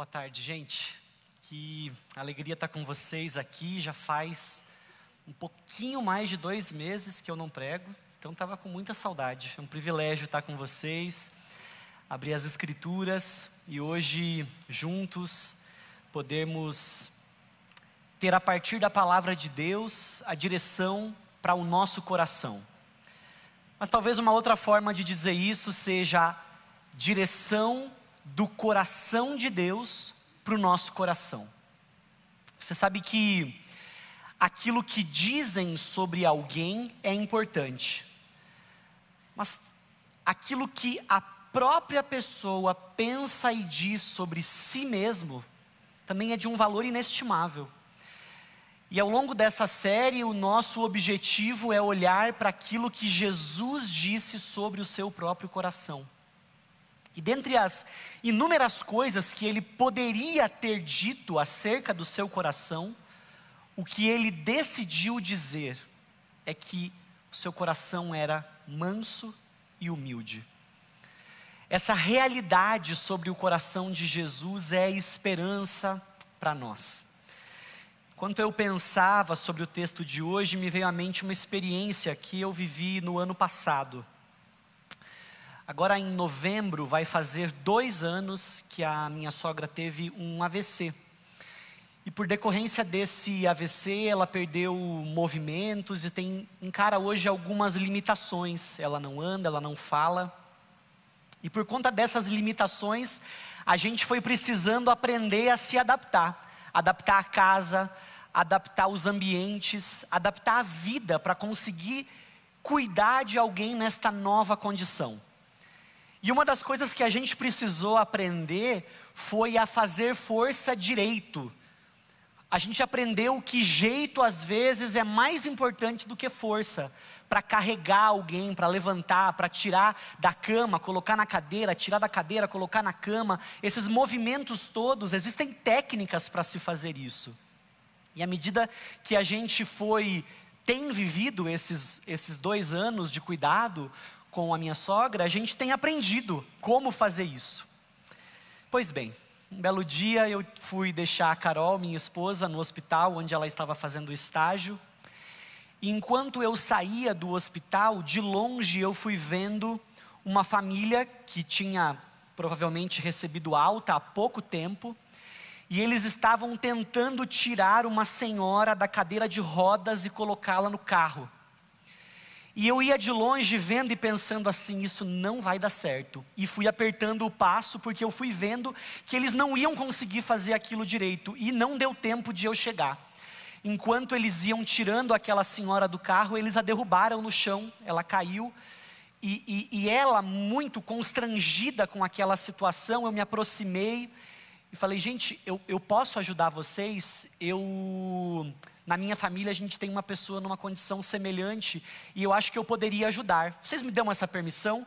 Boa tarde, gente. Que alegria estar com vocês aqui. Já faz um pouquinho mais de dois meses que eu não prego, então estava com muita saudade. É um privilégio estar com vocês, abrir as Escrituras e hoje, juntos, podermos ter a partir da palavra de Deus a direção para o nosso coração. Mas talvez uma outra forma de dizer isso seja direção do coração de Deus para o nosso coração. Você sabe que aquilo que dizem sobre alguém é importante, mas aquilo que a própria pessoa pensa e diz sobre si mesmo também é de um valor inestimável. E ao longo dessa série, o nosso objetivo é olhar para aquilo que Jesus disse sobre o seu próprio coração. E dentre as inúmeras coisas que ele poderia ter dito acerca do seu coração, o que ele decidiu dizer é que o seu coração era manso e humilde. Essa realidade sobre o coração de Jesus é esperança para nós. Enquanto eu pensava sobre o texto de hoje, me veio à mente uma experiência que eu vivi no ano passado. Agora, em novembro, vai fazer dois anos que a minha sogra teve um AVC. E por decorrência desse AVC, ela perdeu movimentos e tem encara hoje algumas limitações. Ela não anda, ela não fala. E por conta dessas limitações, a gente foi precisando aprender a se adaptar adaptar a casa, adaptar os ambientes, adaptar a vida para conseguir cuidar de alguém nesta nova condição. E uma das coisas que a gente precisou aprender foi a fazer força direito. A gente aprendeu que jeito às vezes é mais importante do que força para carregar alguém, para levantar, para tirar da cama, colocar na cadeira, tirar da cadeira, colocar na cama. Esses movimentos todos, existem técnicas para se fazer isso. E à medida que a gente foi, tem vivido esses, esses dois anos de cuidado com a minha sogra, a gente tem aprendido como fazer isso. Pois bem, um belo dia eu fui deixar a Carol, minha esposa, no hospital onde ela estava fazendo estágio. E enquanto eu saía do hospital, de longe eu fui vendo uma família que tinha provavelmente recebido alta há pouco tempo, e eles estavam tentando tirar uma senhora da cadeira de rodas e colocá-la no carro. E eu ia de longe vendo e pensando assim: isso não vai dar certo. E fui apertando o passo, porque eu fui vendo que eles não iam conseguir fazer aquilo direito, e não deu tempo de eu chegar. Enquanto eles iam tirando aquela senhora do carro, eles a derrubaram no chão, ela caiu. E, e, e ela, muito constrangida com aquela situação, eu me aproximei e falei: gente, eu, eu posso ajudar vocês? Eu, na minha família, a gente tem uma pessoa numa condição semelhante e eu acho que eu poderia ajudar. Vocês me dão essa permissão?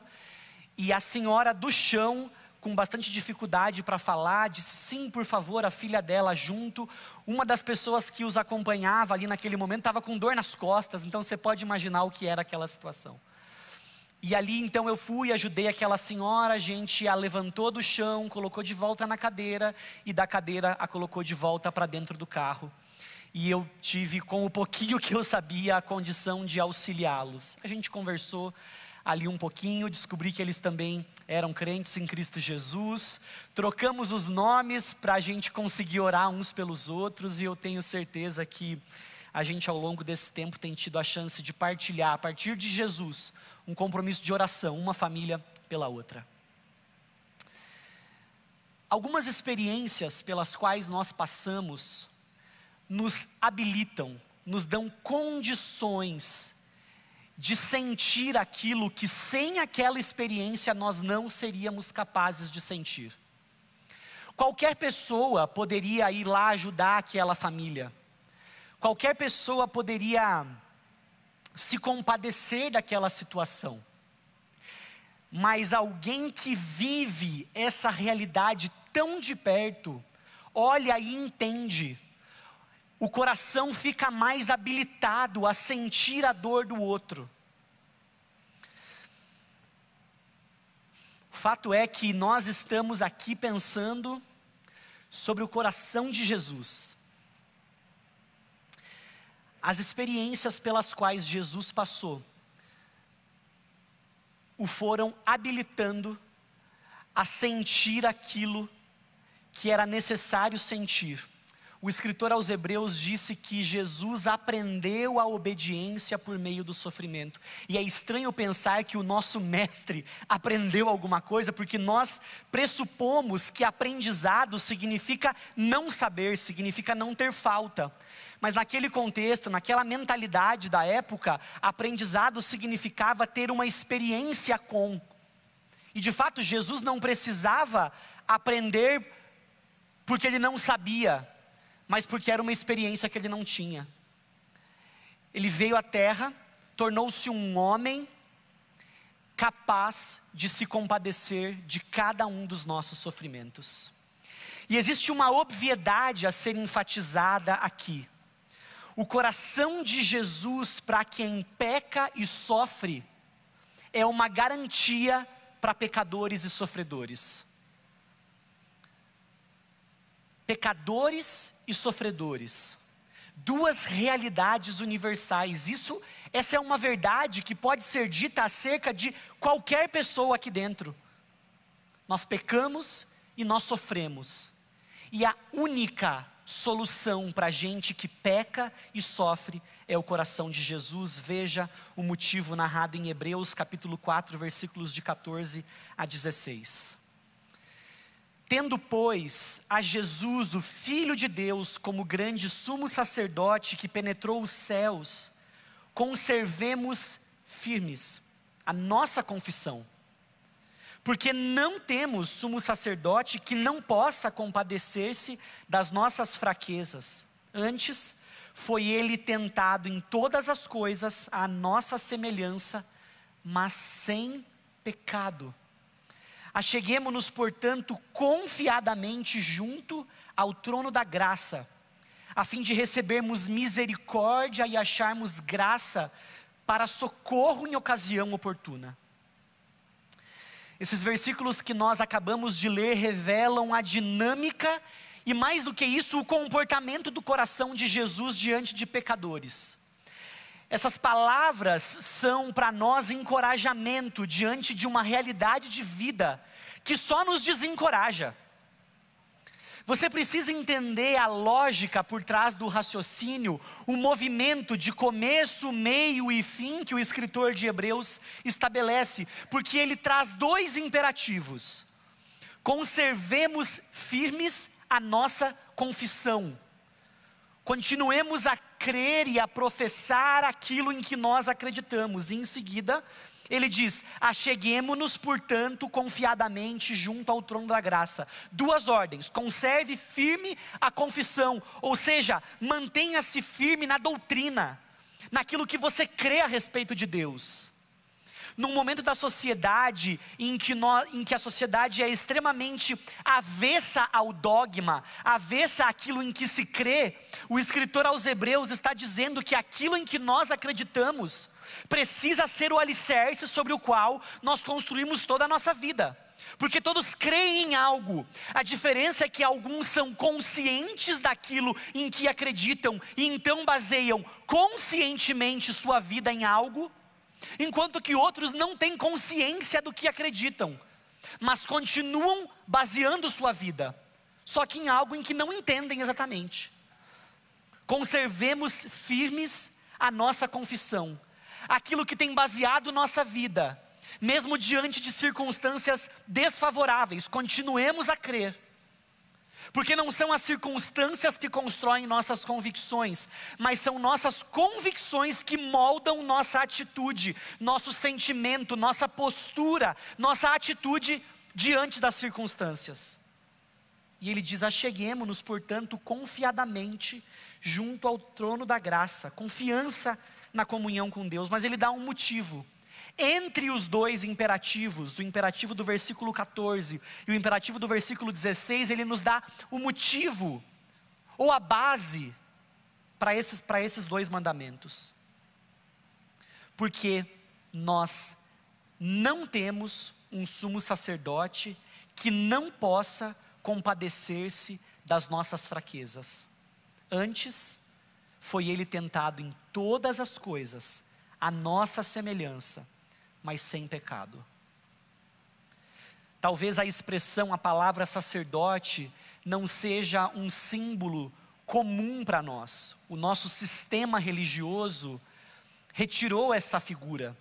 E a senhora do chão com bastante dificuldade para falar, disse sim, por favor, a filha dela junto. Uma das pessoas que os acompanhava ali naquele momento estava com dor nas costas, então você pode imaginar o que era aquela situação. E ali então eu fui, ajudei aquela senhora, a gente a levantou do chão, colocou de volta na cadeira e da cadeira a colocou de volta para dentro do carro. E eu tive, com o pouquinho que eu sabia, a condição de auxiliá-los. A gente conversou, ali um pouquinho, descobri que eles também eram crentes em Cristo Jesus. Trocamos os nomes para a gente conseguir orar uns pelos outros, e eu tenho certeza que a gente, ao longo desse tempo, tem tido a chance de partilhar, a partir de Jesus, um compromisso de oração, uma família pela outra. Algumas experiências pelas quais nós passamos nos habilitam, nos dão condições de sentir aquilo que sem aquela experiência nós não seríamos capazes de sentir. Qualquer pessoa poderia ir lá ajudar aquela família. Qualquer pessoa poderia se compadecer daquela situação. Mas alguém que vive essa realidade tão de perto, olha e entende o coração fica mais habilitado a sentir a dor do outro. O fato é que nós estamos aqui pensando sobre o coração de Jesus. As experiências pelas quais Jesus passou o foram habilitando a sentir aquilo que era necessário sentir. O escritor aos Hebreus disse que Jesus aprendeu a obediência por meio do sofrimento. E é estranho pensar que o nosso mestre aprendeu alguma coisa, porque nós pressupomos que aprendizado significa não saber, significa não ter falta. Mas naquele contexto, naquela mentalidade da época, aprendizado significava ter uma experiência com. E de fato, Jesus não precisava aprender porque ele não sabia, mas porque era uma experiência que ele não tinha. Ele veio à terra, tornou-se um homem capaz de se compadecer de cada um dos nossos sofrimentos. E existe uma obviedade a ser enfatizada aqui. O coração de Jesus para quem peca e sofre é uma garantia para pecadores e sofredores. Pecadores e sofredores. Duas realidades universais. Isso, essa é uma verdade que pode ser dita acerca de qualquer pessoa aqui dentro. Nós pecamos e nós sofremos. E a única solução para gente que peca e sofre é o coração de Jesus. Veja o motivo narrado em Hebreus capítulo 4, versículos de 14 a 16. Tendo, pois, a Jesus, o Filho de Deus, como grande sumo sacerdote que penetrou os céus, conservemos firmes a nossa confissão porque não temos sumo sacerdote que não possa compadecer-se das nossas fraquezas. Antes, foi ele tentado em todas as coisas à nossa semelhança, mas sem pecado. Acheguemos-nos, portanto, confiadamente junto ao trono da graça, a fim de recebermos misericórdia e acharmos graça para socorro em ocasião oportuna. Esses versículos que nós acabamos de ler revelam a dinâmica e, mais do que isso, o comportamento do coração de Jesus diante de pecadores. Essas palavras são para nós encorajamento diante de uma realidade de vida que só nos desencoraja. Você precisa entender a lógica por trás do raciocínio, o movimento de começo, meio e fim que o escritor de Hebreus estabelece, porque ele traz dois imperativos: conservemos firmes a nossa confissão, continuemos a crer e a professar aquilo em que nós acreditamos, e em seguida, ele diz: Acheguemo-nos, portanto, confiadamente junto ao trono da graça. Duas ordens: conserve firme a confissão, ou seja, mantenha-se firme na doutrina, naquilo que você crê a respeito de Deus. Num momento da sociedade em que, em que a sociedade é extremamente avessa ao dogma, avessa àquilo em que se crê, o escritor aos Hebreus está dizendo que aquilo em que nós acreditamos, precisa ser o alicerce sobre o qual nós construímos toda a nossa vida. Porque todos creem em algo. A diferença é que alguns são conscientes daquilo em que acreditam e então baseiam conscientemente sua vida em algo, enquanto que outros não têm consciência do que acreditam, mas continuam baseando sua vida, só que em algo em que não entendem exatamente. Conservemos firmes a nossa confissão, aquilo que tem baseado nossa vida, mesmo diante de circunstâncias desfavoráveis, continuemos a crer. Porque não são as circunstâncias que constroem nossas convicções, mas são nossas convicções que moldam nossa atitude, nosso sentimento, nossa postura, nossa atitude diante das circunstâncias. E ele diz: Acheguemos-nos, portanto, confiadamente junto ao trono da graça, confiança na comunhão com Deus, mas ele dá um motivo. Entre os dois imperativos, o imperativo do versículo 14 e o imperativo do versículo 16, ele nos dá o motivo, ou a base, para esses, esses dois mandamentos. Porque nós não temos um sumo sacerdote que não possa compadecer-se das nossas fraquezas. Antes, foi ele tentado em todas as coisas, a nossa semelhança, mas sem pecado. Talvez a expressão, a palavra sacerdote, não seja um símbolo comum para nós. O nosso sistema religioso retirou essa figura.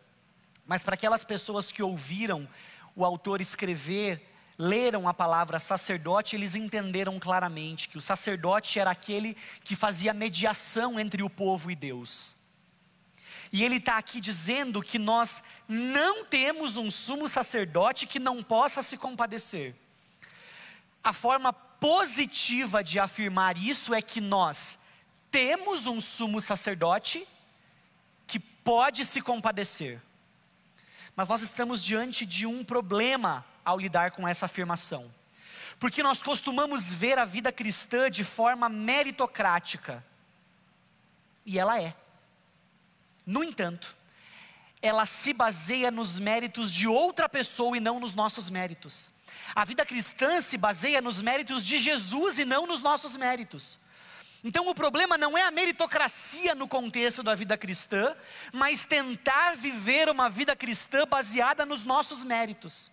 Mas para aquelas pessoas que ouviram o autor escrever, leram a palavra sacerdote, eles entenderam claramente que o sacerdote era aquele que fazia mediação entre o povo e Deus. E ele está aqui dizendo que nós não temos um sumo sacerdote que não possa se compadecer. A forma positiva de afirmar isso é que nós temos um sumo sacerdote que pode se compadecer. Mas nós estamos diante de um problema ao lidar com essa afirmação. Porque nós costumamos ver a vida cristã de forma meritocrática. E ela é. No entanto, ela se baseia nos méritos de outra pessoa e não nos nossos méritos. A vida cristã se baseia nos méritos de Jesus e não nos nossos méritos. Então o problema não é a meritocracia no contexto da vida cristã, mas tentar viver uma vida cristã baseada nos nossos méritos.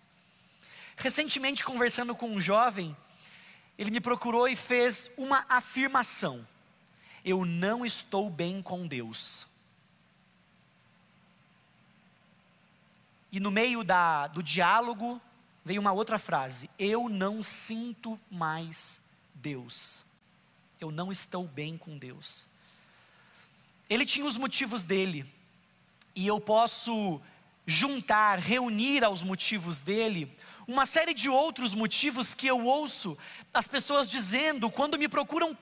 Recentemente, conversando com um jovem, ele me procurou e fez uma afirmação: Eu não estou bem com Deus. E no meio da, do diálogo, veio uma outra frase: Eu não sinto mais Deus. Eu não estou bem com Deus. Ele tinha os motivos dele, e eu posso juntar, reunir aos motivos dele, uma série de outros motivos que eu ouço as pessoas dizendo quando me procuram,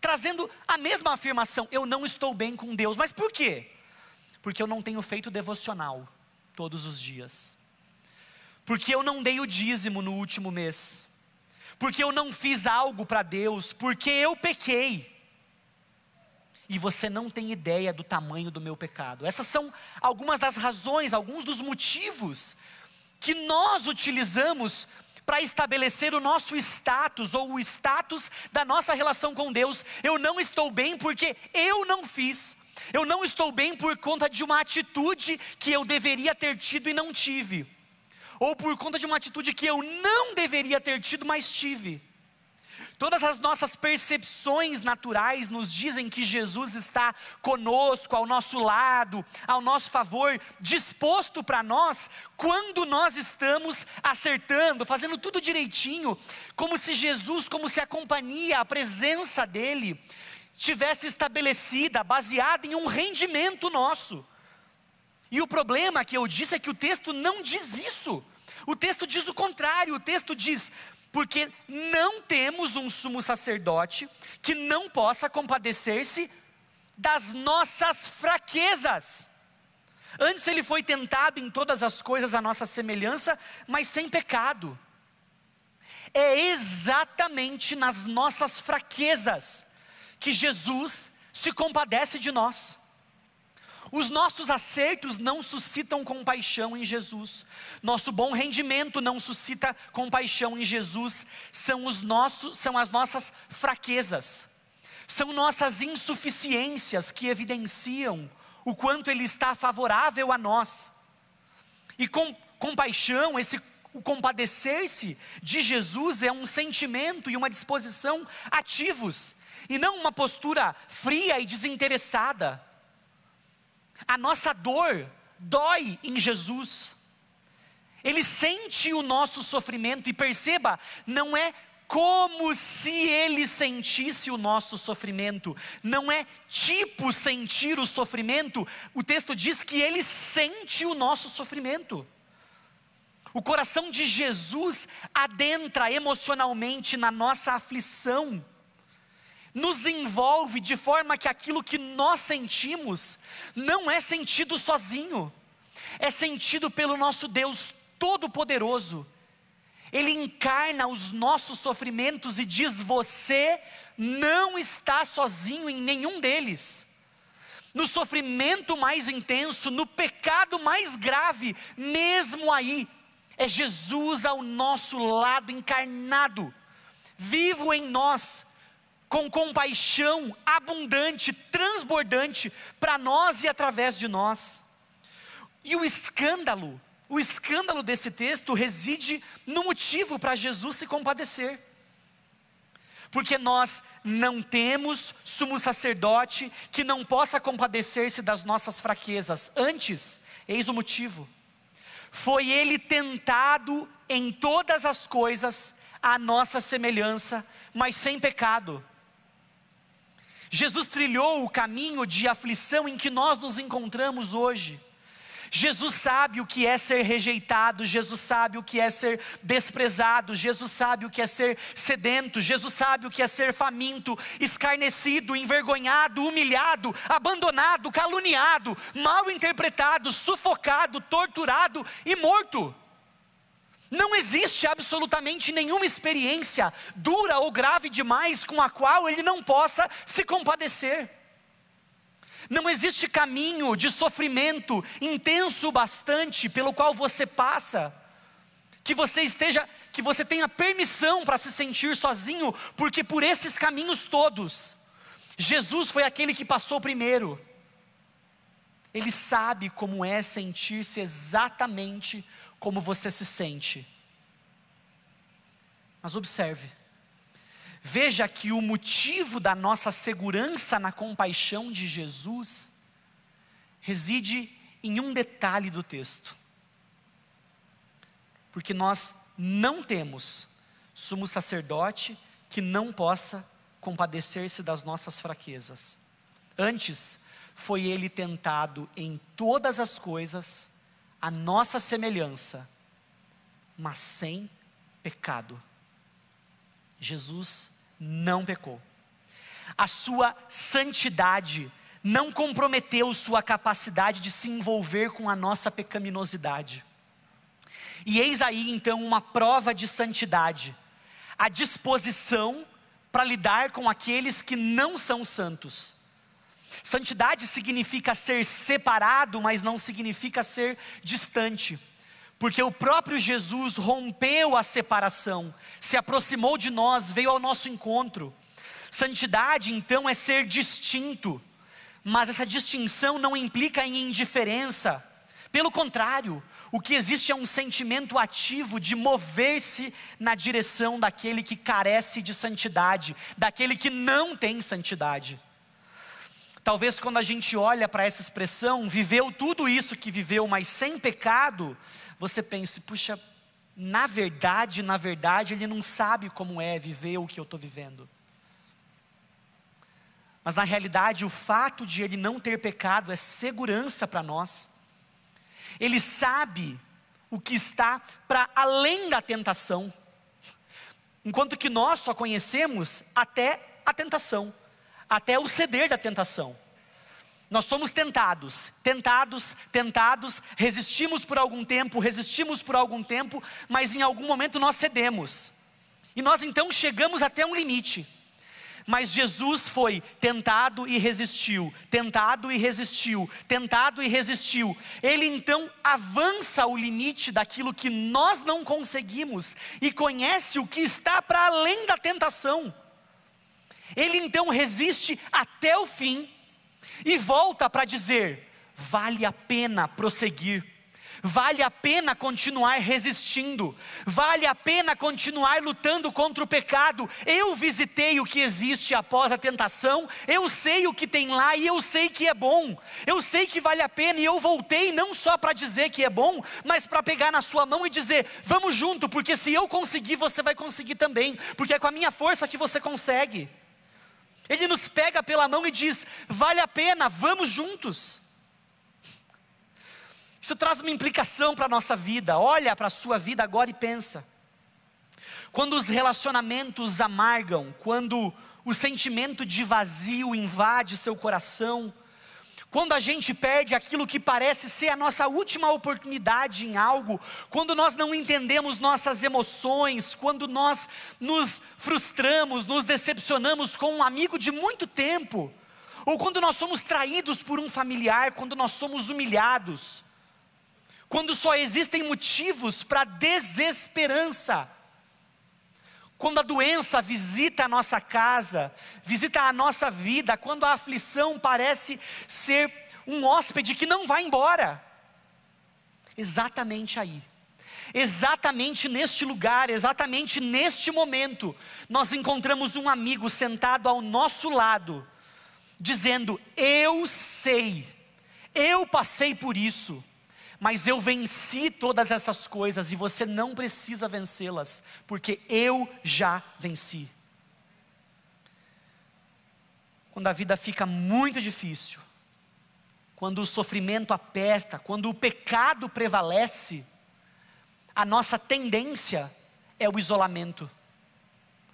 trazendo a mesma afirmação: eu não estou bem com Deus. Mas por quê? Porque eu não tenho feito devocional todos os dias porque eu não dei o dízimo no último mês, porque eu não fiz algo para Deus, porque eu pequei. E você não tem ideia do tamanho do meu pecado. Essas são algumas das razões, alguns dos motivos que nós utilizamos para estabelecer o nosso status ou o status da nossa relação com Deus. Eu não estou bem porque eu não fiz. Eu não estou bem por conta de uma atitude que eu deveria ter tido e não tive ou por conta de uma atitude que eu não deveria ter tido, mas tive. Todas as nossas percepções naturais nos dizem que Jesus está conosco, ao nosso lado, ao nosso favor, disposto para nós, quando nós estamos acertando, fazendo tudo direitinho, como se Jesus, como se a companhia, a presença dEle, tivesse estabelecida, baseada em um rendimento nosso. E o problema que eu disse é que o texto não diz isso. O texto diz o contrário, o texto diz: porque não temos um sumo sacerdote que não possa compadecer-se das nossas fraquezas. Antes ele foi tentado em todas as coisas a nossa semelhança, mas sem pecado. É exatamente nas nossas fraquezas que Jesus se compadece de nós. Os nossos acertos não suscitam compaixão em Jesus. Nosso bom rendimento não suscita compaixão em Jesus. São os nossos, são as nossas fraquezas. São nossas insuficiências que evidenciam o quanto ele está favorável a nós. E com compaixão, esse o compadecer-se de Jesus é um sentimento e uma disposição ativos, e não uma postura fria e desinteressada. A nossa dor dói em Jesus. Ele sente o nosso sofrimento e perceba, não é como se ele sentisse o nosso sofrimento, não é tipo sentir o sofrimento, o texto diz que ele sente o nosso sofrimento. O coração de Jesus adentra emocionalmente na nossa aflição, nos envolve de forma que aquilo que nós sentimos não é sentido sozinho, é sentido pelo nosso Deus Todo-Poderoso. Ele encarna os nossos sofrimentos e diz: Você não está sozinho em nenhum deles. No sofrimento mais intenso, no pecado mais grave, mesmo aí, é Jesus ao nosso lado encarnado vivo em nós, com compaixão abundante, transbordante para nós e através de nós. E o escândalo, o escândalo desse texto reside no motivo para Jesus se compadecer. Porque nós não temos sumo sacerdote que não possa compadecer-se das nossas fraquezas. Antes, eis o motivo. Foi ele tentado em todas as coisas, à nossa semelhança, mas sem pecado. Jesus trilhou o caminho de aflição em que nós nos encontramos hoje. Jesus sabe o que é ser rejeitado, Jesus sabe o que é ser desprezado, Jesus sabe o que é ser sedento, Jesus sabe o que é ser faminto, escarnecido, envergonhado, humilhado, abandonado, caluniado, mal interpretado, sufocado, torturado e morto. Não existe absolutamente nenhuma experiência dura ou grave demais com a qual ele não possa se compadecer. Não existe caminho de sofrimento intenso bastante pelo qual você passa, que você esteja, que você tenha permissão para se sentir sozinho, porque por esses caminhos todos, Jesus foi aquele que passou primeiro. Ele sabe como é sentir-se exatamente como você se sente. Mas observe, veja que o motivo da nossa segurança na compaixão de Jesus reside em um detalhe do texto. Porque nós não temos sumo sacerdote que não possa compadecer-se das nossas fraquezas. Antes, foi ele tentado em todas as coisas, a nossa semelhança, mas sem pecado. Jesus não pecou. A sua santidade não comprometeu sua capacidade de se envolver com a nossa pecaminosidade. E eis aí então uma prova de santidade, a disposição para lidar com aqueles que não são santos. Santidade significa ser separado, mas não significa ser distante. Porque o próprio Jesus rompeu a separação, se aproximou de nós, veio ao nosso encontro. Santidade, então, é ser distinto, mas essa distinção não implica em indiferença. Pelo contrário, o que existe é um sentimento ativo de mover-se na direção daquele que carece de santidade, daquele que não tem santidade. Talvez quando a gente olha para essa expressão, viveu tudo isso que viveu, mas sem pecado, você pense, puxa, na verdade, na verdade, ele não sabe como é viver o que eu estou vivendo. Mas na realidade, o fato de ele não ter pecado é segurança para nós. Ele sabe o que está para além da tentação. Enquanto que nós só conhecemos até a tentação até o ceder da tentação. Nós somos tentados, tentados, tentados, resistimos por algum tempo, resistimos por algum tempo, mas em algum momento nós cedemos. E nós então chegamos até um limite. Mas Jesus foi tentado e resistiu, tentado e resistiu, tentado e resistiu. Ele então avança o limite daquilo que nós não conseguimos e conhece o que está para além da tentação. Ele então resiste até o fim e volta para dizer: vale a pena prosseguir. Vale a pena continuar resistindo, vale a pena continuar lutando contra o pecado. Eu visitei o que existe após a tentação, eu sei o que tem lá e eu sei que é bom, eu sei que vale a pena e eu voltei não só para dizer que é bom, mas para pegar na sua mão e dizer: vamos junto, porque se eu conseguir, você vai conseguir também, porque é com a minha força que você consegue. Ele nos pega pela mão e diz: vale a pena, vamos juntos. Isso traz uma implicação para a nossa vida. Olha para a sua vida agora e pensa. Quando os relacionamentos amargam, quando o sentimento de vazio invade seu coração, quando a gente perde aquilo que parece ser a nossa última oportunidade em algo, quando nós não entendemos nossas emoções, quando nós nos frustramos, nos decepcionamos com um amigo de muito tempo, ou quando nós somos traídos por um familiar, quando nós somos humilhados, quando só existem motivos para desesperança, quando a doença visita a nossa casa, visita a nossa vida, quando a aflição parece ser um hóspede que não vai embora. Exatamente aí, exatamente neste lugar, exatamente neste momento, nós encontramos um amigo sentado ao nosso lado, dizendo: Eu sei, eu passei por isso, mas eu venci todas essas coisas e você não precisa vencê-las, porque eu já venci. Quando a vida fica muito difícil, quando o sofrimento aperta, quando o pecado prevalece, a nossa tendência é o isolamento.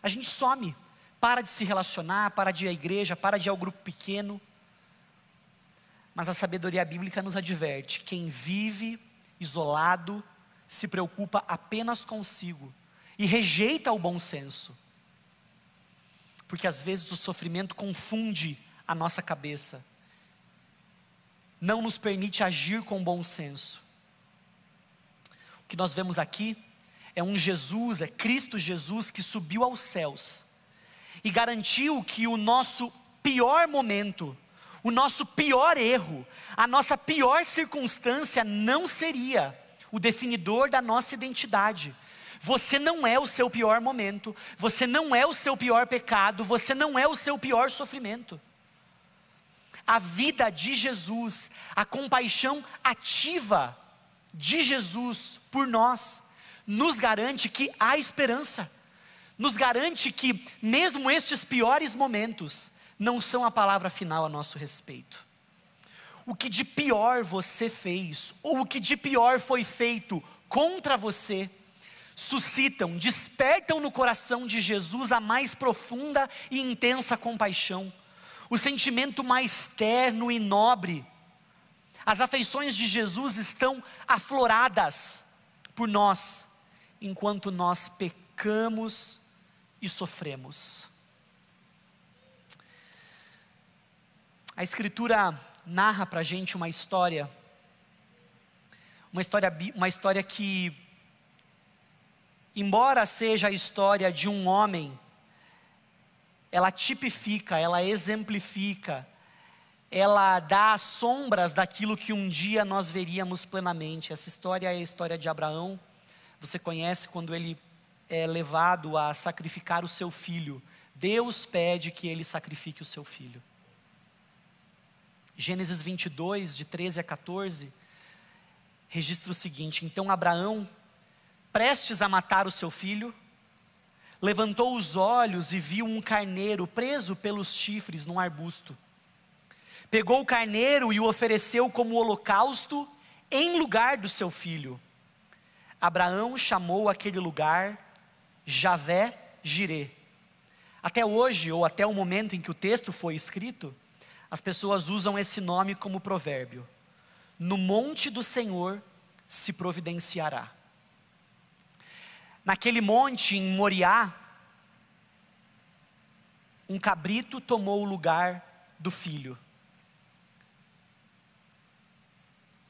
A gente some, para de se relacionar, para de ir à igreja, para de ir ao grupo pequeno. Mas a sabedoria bíblica nos adverte: quem vive isolado se preocupa apenas consigo e rejeita o bom senso. Porque às vezes o sofrimento confunde a nossa cabeça não nos permite agir com bom senso. O que nós vemos aqui é um Jesus, é Cristo Jesus que subiu aos céus e garantiu que o nosso pior momento, o nosso pior erro, a nossa pior circunstância não seria o definidor da nossa identidade. Você não é o seu pior momento, você não é o seu pior pecado, você não é o seu pior sofrimento a vida de Jesus, a compaixão ativa de Jesus por nós, nos garante que há esperança, nos garante que, mesmo estes piores momentos, não são a palavra final a nosso respeito. O que de pior você fez, ou o que de pior foi feito contra você, suscitam, despertam no coração de Jesus a mais profunda e intensa compaixão o sentimento mais terno e nobre. As afeições de Jesus estão afloradas por nós, enquanto nós pecamos e sofremos. A Escritura narra para a gente uma história, uma história, uma história que, embora seja a história de um homem ela tipifica, ela exemplifica, ela dá sombras daquilo que um dia nós veríamos plenamente. Essa história é a história de Abraão. Você conhece quando ele é levado a sacrificar o seu filho. Deus pede que ele sacrifique o seu filho. Gênesis 22, de 13 a 14, registra o seguinte: Então Abraão, prestes a matar o seu filho, levantou os olhos e viu um carneiro preso pelos chifres num arbusto. Pegou o carneiro e o ofereceu como holocausto em lugar do seu filho. Abraão chamou aquele lugar Javé Jirê. Até hoje, ou até o momento em que o texto foi escrito, as pessoas usam esse nome como provérbio. No monte do Senhor se providenciará. Naquele monte em Moriá, um cabrito tomou o lugar do filho.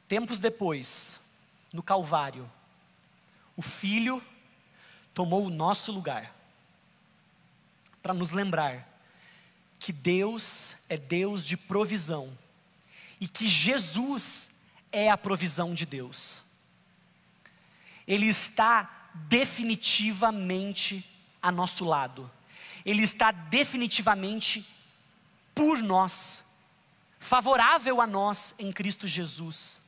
Tempos depois, no Calvário, o filho tomou o nosso lugar, para nos lembrar que Deus é Deus de provisão e que Jesus é a provisão de Deus. Ele está definitivamente a nosso lado. Ele está definitivamente por nós, favorável a nós em Cristo Jesus.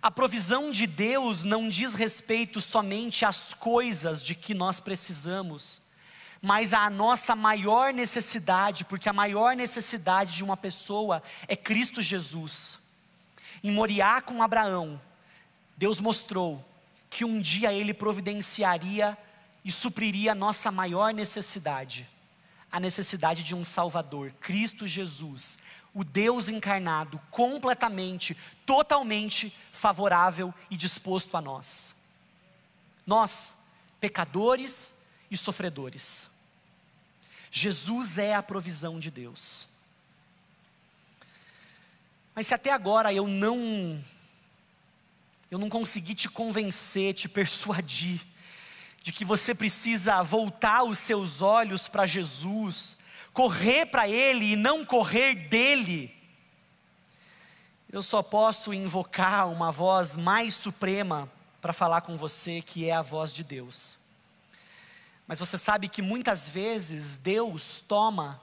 A provisão de Deus não diz respeito somente às coisas de que nós precisamos, mas à nossa maior necessidade, porque a maior necessidade de uma pessoa é Cristo Jesus. Em Moriá com Abraão, Deus mostrou que um dia Ele providenciaria e supriria a nossa maior necessidade, a necessidade de um Salvador, Cristo Jesus, o Deus encarnado, completamente, totalmente favorável e disposto a nós. Nós, pecadores e sofredores. Jesus é a provisão de Deus. Mas se até agora eu não eu não consegui te convencer, te persuadir de que você precisa voltar os seus olhos para Jesus, correr para Ele e não correr dele, eu só posso invocar uma voz mais suprema para falar com você, que é a voz de Deus. Mas você sabe que muitas vezes Deus toma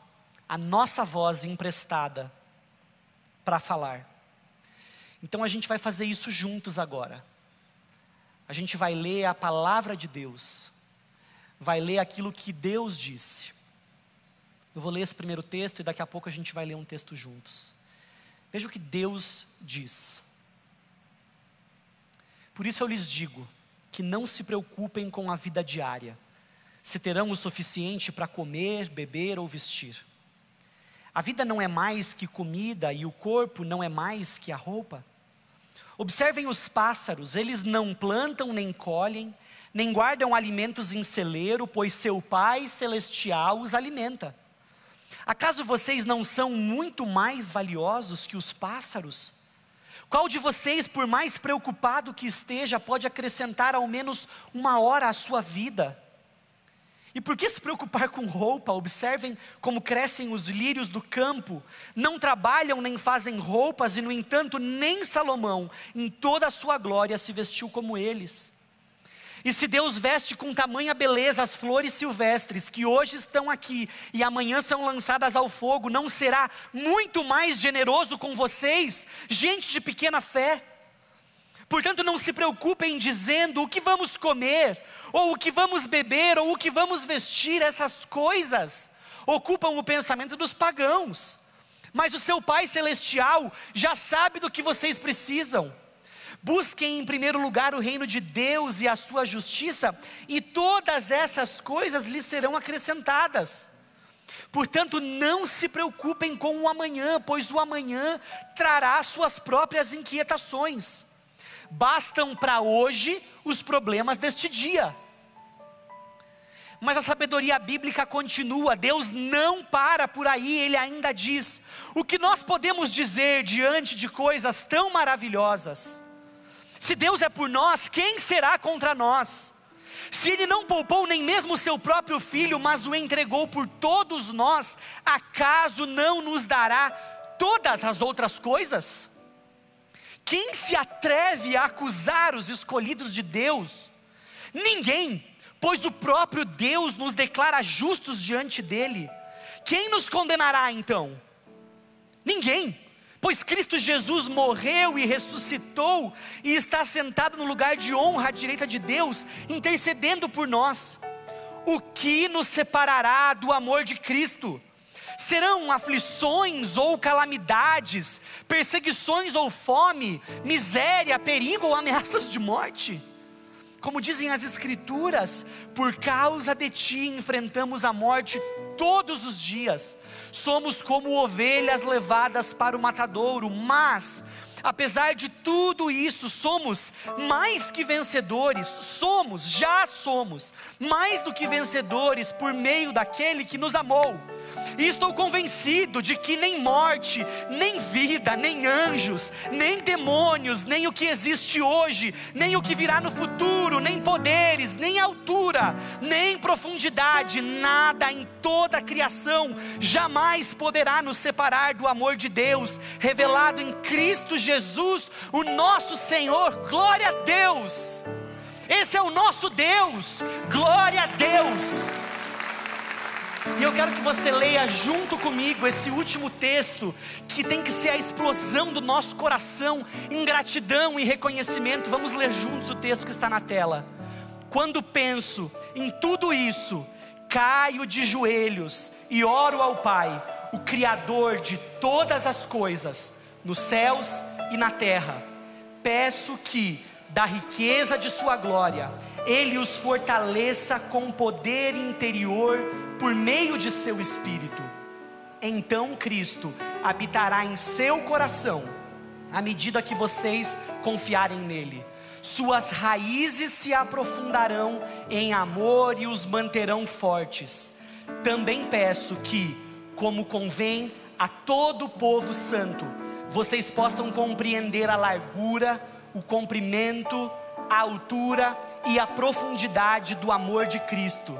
a nossa voz emprestada para falar. Então a gente vai fazer isso juntos agora. A gente vai ler a palavra de Deus, vai ler aquilo que Deus disse. Eu vou ler esse primeiro texto e daqui a pouco a gente vai ler um texto juntos. Veja o que Deus diz. Por isso eu lhes digo que não se preocupem com a vida diária, se terão o suficiente para comer, beber ou vestir. A vida não é mais que comida e o corpo não é mais que a roupa. Observem os pássaros, eles não plantam nem colhem, nem guardam alimentos em celeiro, pois seu Pai celestial os alimenta. Acaso vocês não são muito mais valiosos que os pássaros? Qual de vocês, por mais preocupado que esteja, pode acrescentar ao menos uma hora à sua vida? E por que se preocupar com roupa? Observem como crescem os lírios do campo. Não trabalham nem fazem roupas, e no entanto, nem Salomão, em toda a sua glória, se vestiu como eles. E se Deus veste com tamanha beleza as flores silvestres que hoje estão aqui e amanhã são lançadas ao fogo, não será muito mais generoso com vocês, gente de pequena fé? Portanto, não se preocupem dizendo o que vamos comer, ou o que vamos beber, ou o que vamos vestir, essas coisas ocupam o pensamento dos pagãos. Mas o seu Pai Celestial já sabe do que vocês precisam. Busquem em primeiro lugar o reino de Deus e a sua justiça, e todas essas coisas lhes serão acrescentadas. Portanto, não se preocupem com o amanhã, pois o amanhã trará suas próprias inquietações. Bastam para hoje os problemas deste dia. Mas a sabedoria bíblica continua, Deus não para por aí, Ele ainda diz: o que nós podemos dizer diante de coisas tão maravilhosas? Se Deus é por nós, quem será contra nós? Se Ele não poupou nem mesmo seu próprio filho, mas o entregou por todos nós, acaso não nos dará todas as outras coisas? Quem se atreve a acusar os escolhidos de Deus? Ninguém, pois o próprio Deus nos declara justos diante dele. Quem nos condenará então? Ninguém pois Cristo Jesus morreu e ressuscitou e está sentado no lugar de honra à direita de Deus, intercedendo por nós. O que nos separará do amor de Cristo? Serão aflições ou calamidades, perseguições ou fome, miséria, perigo ou ameaças de morte? Como dizem as Escrituras, por causa de ti enfrentamos a morte todos os dias somos como ovelhas levadas para o matadouro, mas apesar de tudo isso, somos mais que vencedores, somos, já somos, mais do que vencedores por meio daquele que nos amou. E estou convencido de que nem morte, nem vida, nem anjos, nem demônios, nem o que existe hoje, nem o que virá no futuro, nem poderes, nem altura, nem profundidade, nada em toda a criação jamais poderá nos separar do amor de Deus, revelado em Cristo Jesus, o nosso Senhor. Glória a Deus! Esse é o nosso Deus, glória a Deus. E eu quero que você leia junto comigo esse último texto, que tem que ser a explosão do nosso coração em gratidão e reconhecimento. Vamos ler juntos o texto que está na tela. Quando penso em tudo isso, caio de joelhos e oro ao Pai, o Criador de todas as coisas, nos céus e na terra. Peço que, da riqueza de Sua glória, Ele os fortaleça com poder interior por meio de seu Espírito. Então Cristo habitará em seu coração, à medida que vocês confiarem nele. Suas raízes se aprofundarão em amor e os manterão fortes. Também peço que, como convém a todo o povo santo, vocês possam compreender a largura, o comprimento, a altura e a profundidade do amor de Cristo.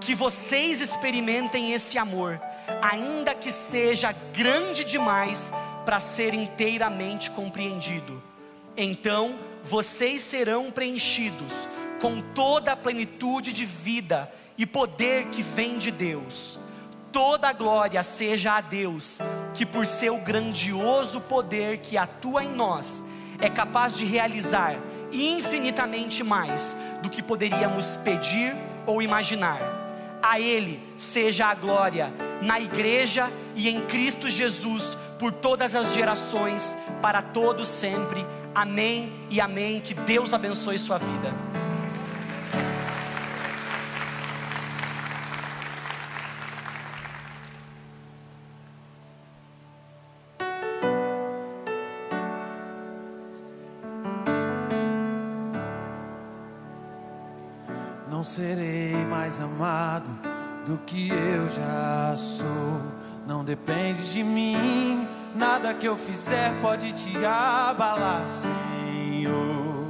Que vocês experimentem esse amor, ainda que seja grande demais para ser inteiramente compreendido. Então vocês serão preenchidos com toda a plenitude de vida e poder que vem de Deus. Toda a glória seja a Deus, que por seu grandioso poder que atua em nós, é capaz de realizar infinitamente mais do que poderíamos pedir ou imaginar. A Ele seja a glória na igreja e em Cristo Jesus por todas as gerações, para todos sempre. Amém e amém. Que Deus abençoe sua vida. Amado do que eu já sou. Não depende de mim, nada que eu fizer pode te abalar, Senhor.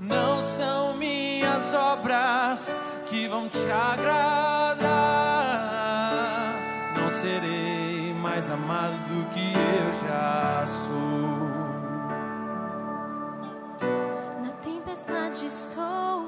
Não são minhas obras que vão te agradar. Não serei mais amado do que eu já sou. Na tempestade estou,